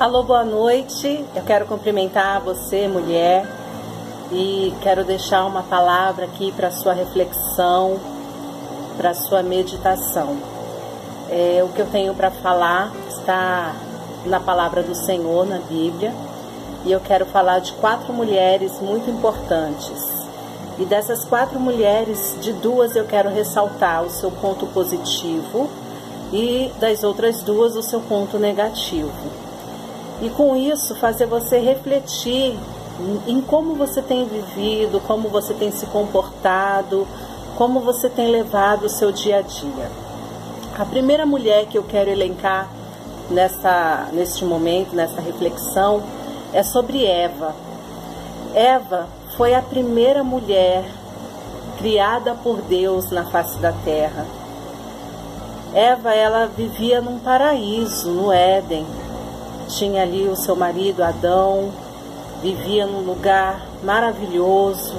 Alô, boa noite. Eu quero cumprimentar você, mulher, e quero deixar uma palavra aqui para sua reflexão, para sua meditação. É, o que eu tenho para falar está na palavra do Senhor, na Bíblia, e eu quero falar de quatro mulheres muito importantes. E dessas quatro mulheres, de duas eu quero ressaltar o seu ponto positivo e das outras duas o seu ponto negativo e com isso fazer você refletir em como você tem vivido, como você tem se comportado, como você tem levado o seu dia a dia. A primeira mulher que eu quero elencar nessa, neste momento, nessa reflexão, é sobre Eva. Eva foi a primeira mulher criada por Deus na face da terra. Eva, ela vivia num paraíso, no Éden, tinha ali o seu marido Adão, vivia num lugar maravilhoso,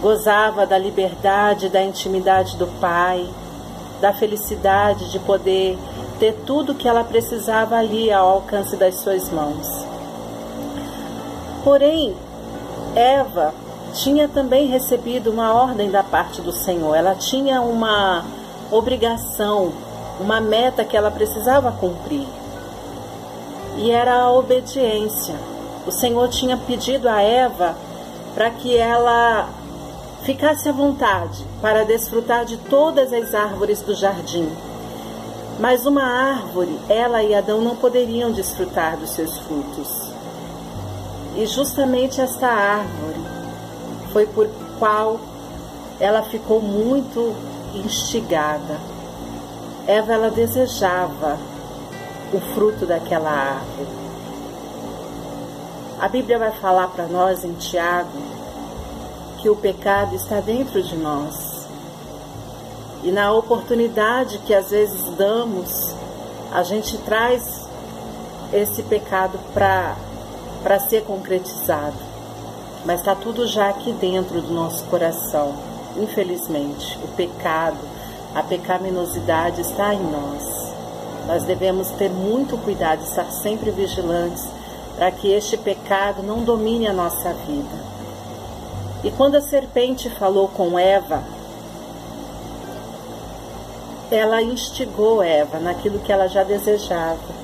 gozava da liberdade, da intimidade do pai, da felicidade de poder ter tudo que ela precisava ali ao alcance das suas mãos. Porém, Eva tinha também recebido uma ordem da parte do Senhor, ela tinha uma obrigação, uma meta que ela precisava cumprir e era a obediência. O Senhor tinha pedido a Eva para que ela ficasse à vontade para desfrutar de todas as árvores do jardim. Mas uma árvore, ela e Adão não poderiam desfrutar dos seus frutos. E justamente esta árvore foi por qual ela ficou muito instigada. Eva ela desejava o fruto daquela árvore. A Bíblia vai falar para nós em Tiago que o pecado está dentro de nós. E na oportunidade que às vezes damos, a gente traz esse pecado para ser concretizado. Mas está tudo já aqui dentro do nosso coração. Infelizmente, o pecado, a pecaminosidade está em nós. Nós devemos ter muito cuidado, estar sempre vigilantes para que este pecado não domine a nossa vida. E quando a serpente falou com Eva, ela instigou Eva naquilo que ela já desejava.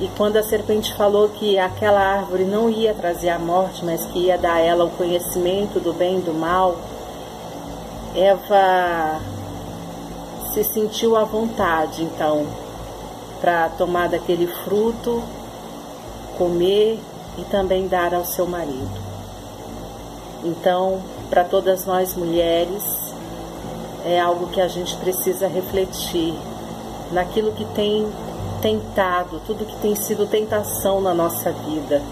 E quando a serpente falou que aquela árvore não ia trazer a morte, mas que ia dar a ela o conhecimento do bem e do mal, Eva se sentiu à vontade, então, para tomar daquele fruto, comer e também dar ao seu marido. Então, para todas nós mulheres, é algo que a gente precisa refletir naquilo que tem tentado, tudo que tem sido tentação na nossa vida.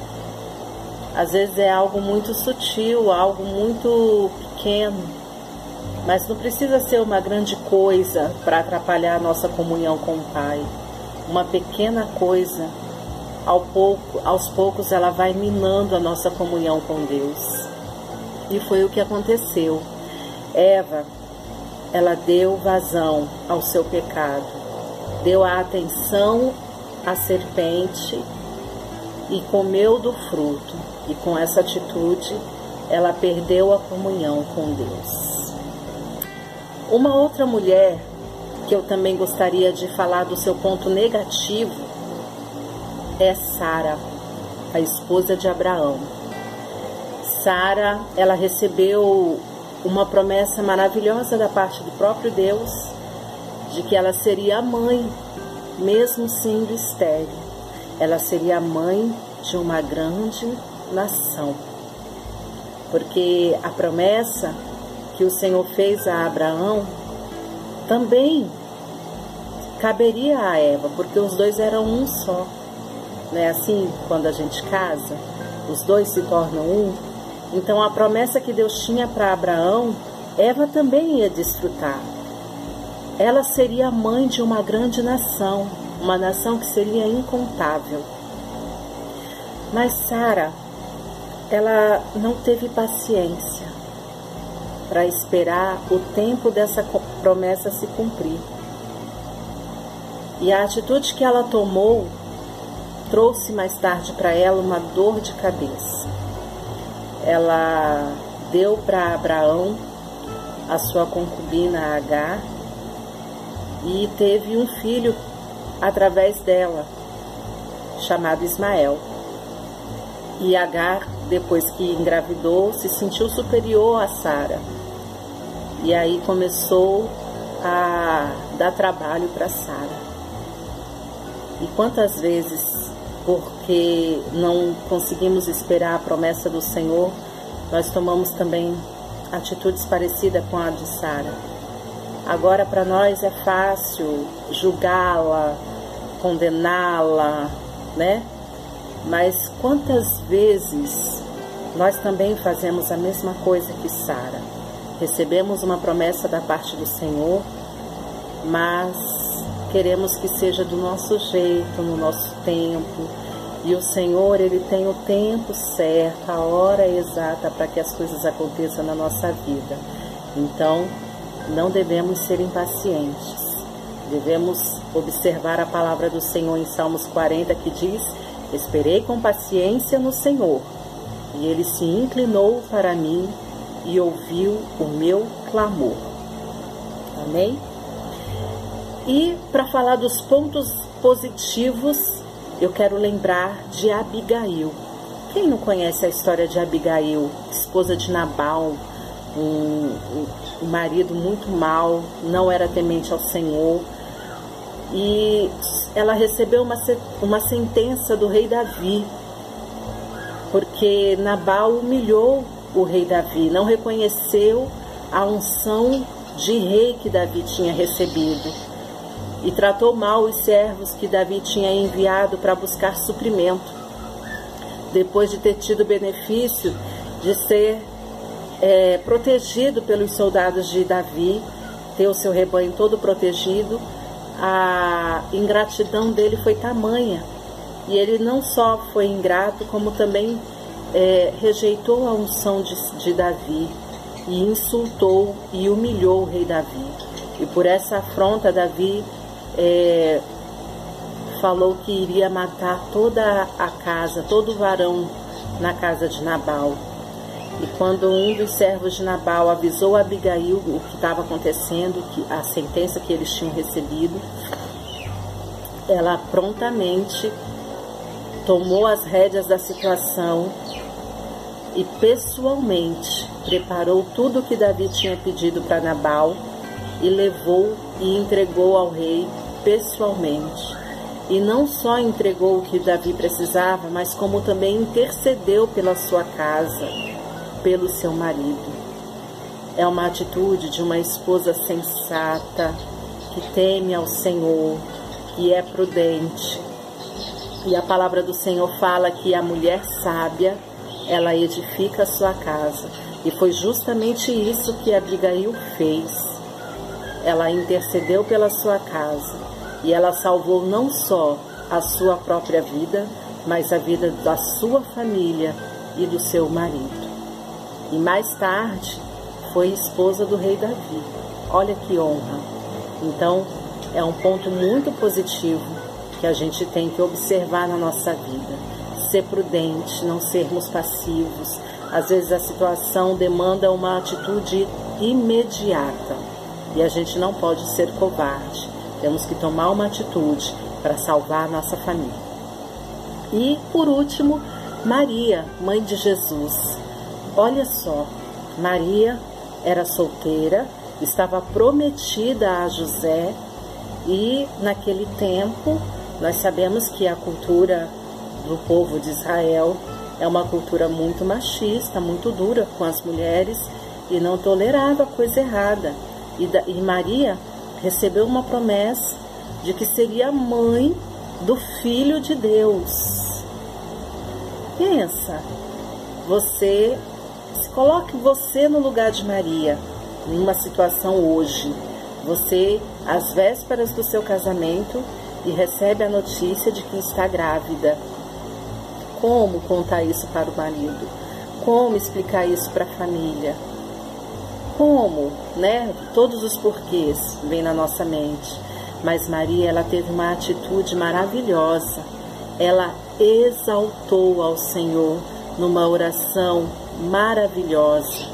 Às vezes é algo muito sutil, algo muito pequeno, mas não precisa ser uma grande coisa para atrapalhar a nossa comunhão com o Pai. Uma pequena coisa, ao pouco, aos poucos ela vai minando a nossa comunhão com Deus. E foi o que aconteceu. Eva, ela deu vazão ao seu pecado, deu a atenção à serpente e comeu do fruto. E com essa atitude, ela perdeu a comunhão com Deus. Uma outra mulher que eu também gostaria de falar do seu ponto negativo é Sara, a esposa de Abraão. Sara, ela recebeu uma promessa maravilhosa da parte do próprio Deus de que ela seria a mãe, mesmo sendo estéril. Ela seria a mãe de uma grande nação. Porque a promessa que o Senhor fez a Abraão também caberia a Eva, porque os dois eram um só. Não é assim quando a gente casa? Os dois se tornam um. Então a promessa que Deus tinha para Abraão, Eva também ia desfrutar. Ela seria mãe de uma grande nação, uma nação que seria incontável. Mas Sara, ela não teve paciência para esperar o tempo dessa promessa se cumprir. E a atitude que ela tomou trouxe mais tarde para ela uma dor de cabeça. Ela deu para Abraão a sua concubina Agar e teve um filho através dela, chamado Ismael. E Agar, depois que engravidou, se sentiu superior a Sara. E aí começou a dar trabalho para Sara. E quantas vezes, porque não conseguimos esperar a promessa do Senhor, nós tomamos também atitudes parecidas com a de Sara. Agora, para nós é fácil julgá-la, condená-la, né? Mas quantas vezes nós também fazemos a mesma coisa que Sara? Recebemos uma promessa da parte do Senhor, mas queremos que seja do nosso jeito, no nosso tempo. E o Senhor, Ele tem o tempo certo, a hora exata para que as coisas aconteçam na nossa vida. Então, não devemos ser impacientes. Devemos observar a palavra do Senhor em Salmos 40 que diz: Esperei com paciência no Senhor, e ele se inclinou para mim e ouviu o meu clamor. Amém? E para falar dos pontos positivos, eu quero lembrar de Abigail. Quem não conhece a história de Abigail, esposa de Nabal, um, um marido muito mau, não era temente ao Senhor, e ela recebeu uma, uma sentença do rei Davi, porque Nabal humilhou o rei Davi, não reconheceu a unção de rei que Davi tinha recebido e tratou mal os servos que Davi tinha enviado para buscar suprimento. Depois de ter tido benefício de ser é, protegido pelos soldados de Davi, ter o seu rebanho todo protegido, a ingratidão dele foi tamanha. E ele não só foi ingrato, como também é, rejeitou a unção de, de Davi e insultou e humilhou o rei Davi. E por essa afronta, Davi é, falou que iria matar toda a casa, todo o varão na casa de Nabal. E quando um dos servos de Nabal avisou a Abigail o que estava acontecendo, que a sentença que eles tinham recebido, ela prontamente tomou as rédeas da situação e pessoalmente preparou tudo o que Davi tinha pedido para Nabal e levou e entregou ao rei pessoalmente. E não só entregou o que Davi precisava, mas como também intercedeu pela sua casa, pelo seu marido. É uma atitude de uma esposa sensata, que teme ao Senhor, que é prudente. E a palavra do Senhor fala que a mulher sábia, ela edifica a sua casa. E foi justamente isso que Abigail fez. Ela intercedeu pela sua casa e ela salvou não só a sua própria vida, mas a vida da sua família e do seu marido. E mais tarde foi esposa do rei Davi. Olha que honra. Então, é um ponto muito positivo que a gente tem que observar na nossa vida. Ser prudente, não sermos passivos. Às vezes a situação demanda uma atitude imediata e a gente não pode ser covarde. Temos que tomar uma atitude para salvar a nossa família. E, por último, Maria, mãe de Jesus. Olha só, Maria era solteira, estava prometida a José e, naquele tempo, nós sabemos que a cultura do povo de Israel é uma cultura muito machista, muito dura com as mulheres e não tolerava coisa errada. E, da, e Maria recebeu uma promessa de que seria mãe do Filho de Deus. Pensa, você se coloque você no lugar de Maria, em uma situação hoje. Você, às vésperas do seu casamento, e recebe a notícia de que está grávida. Como contar isso para o marido? Como explicar isso para a família? como, né? Todos os porquês vêm na nossa mente. Mas Maria, ela teve uma atitude maravilhosa. ela exaltou ao Senhor numa oração maravilhosa.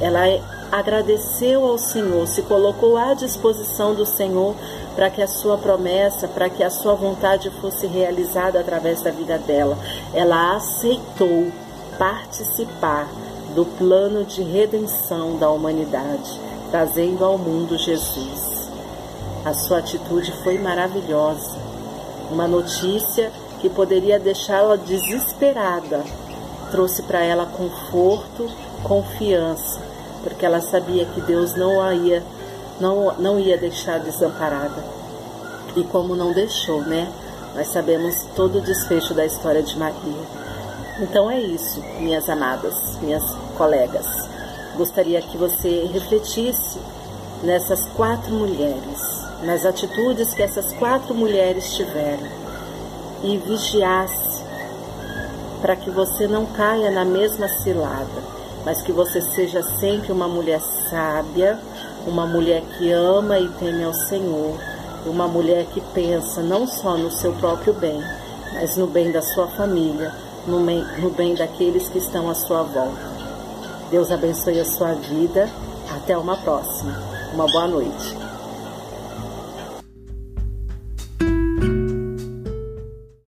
Ela agradeceu ao Senhor, se colocou à disposição do Senhor para que a sua promessa, para que a sua vontade fosse realizada através da vida dela. Ela aceitou participar do plano de redenção da humanidade, trazendo ao mundo Jesus. A sua atitude foi maravilhosa. Uma notícia que poderia deixá-la desesperada trouxe para ela conforto, confiança, porque ela sabia que Deus não a ia não, não ia deixar desamparada. E como não deixou, né? Nós sabemos todo o desfecho da história de Maria. Então é isso, minhas amadas, minhas colegas. Gostaria que você refletisse nessas quatro mulheres, nas atitudes que essas quatro mulheres tiveram e vigiasse para que você não caia na mesma cilada, mas que você seja sempre uma mulher sábia, uma mulher que ama e teme ao Senhor, uma mulher que pensa não só no seu próprio bem, mas no bem da sua família, no bem, daqueles que estão à sua volta. Deus abençoe a sua vida. Até uma próxima. Uma boa noite.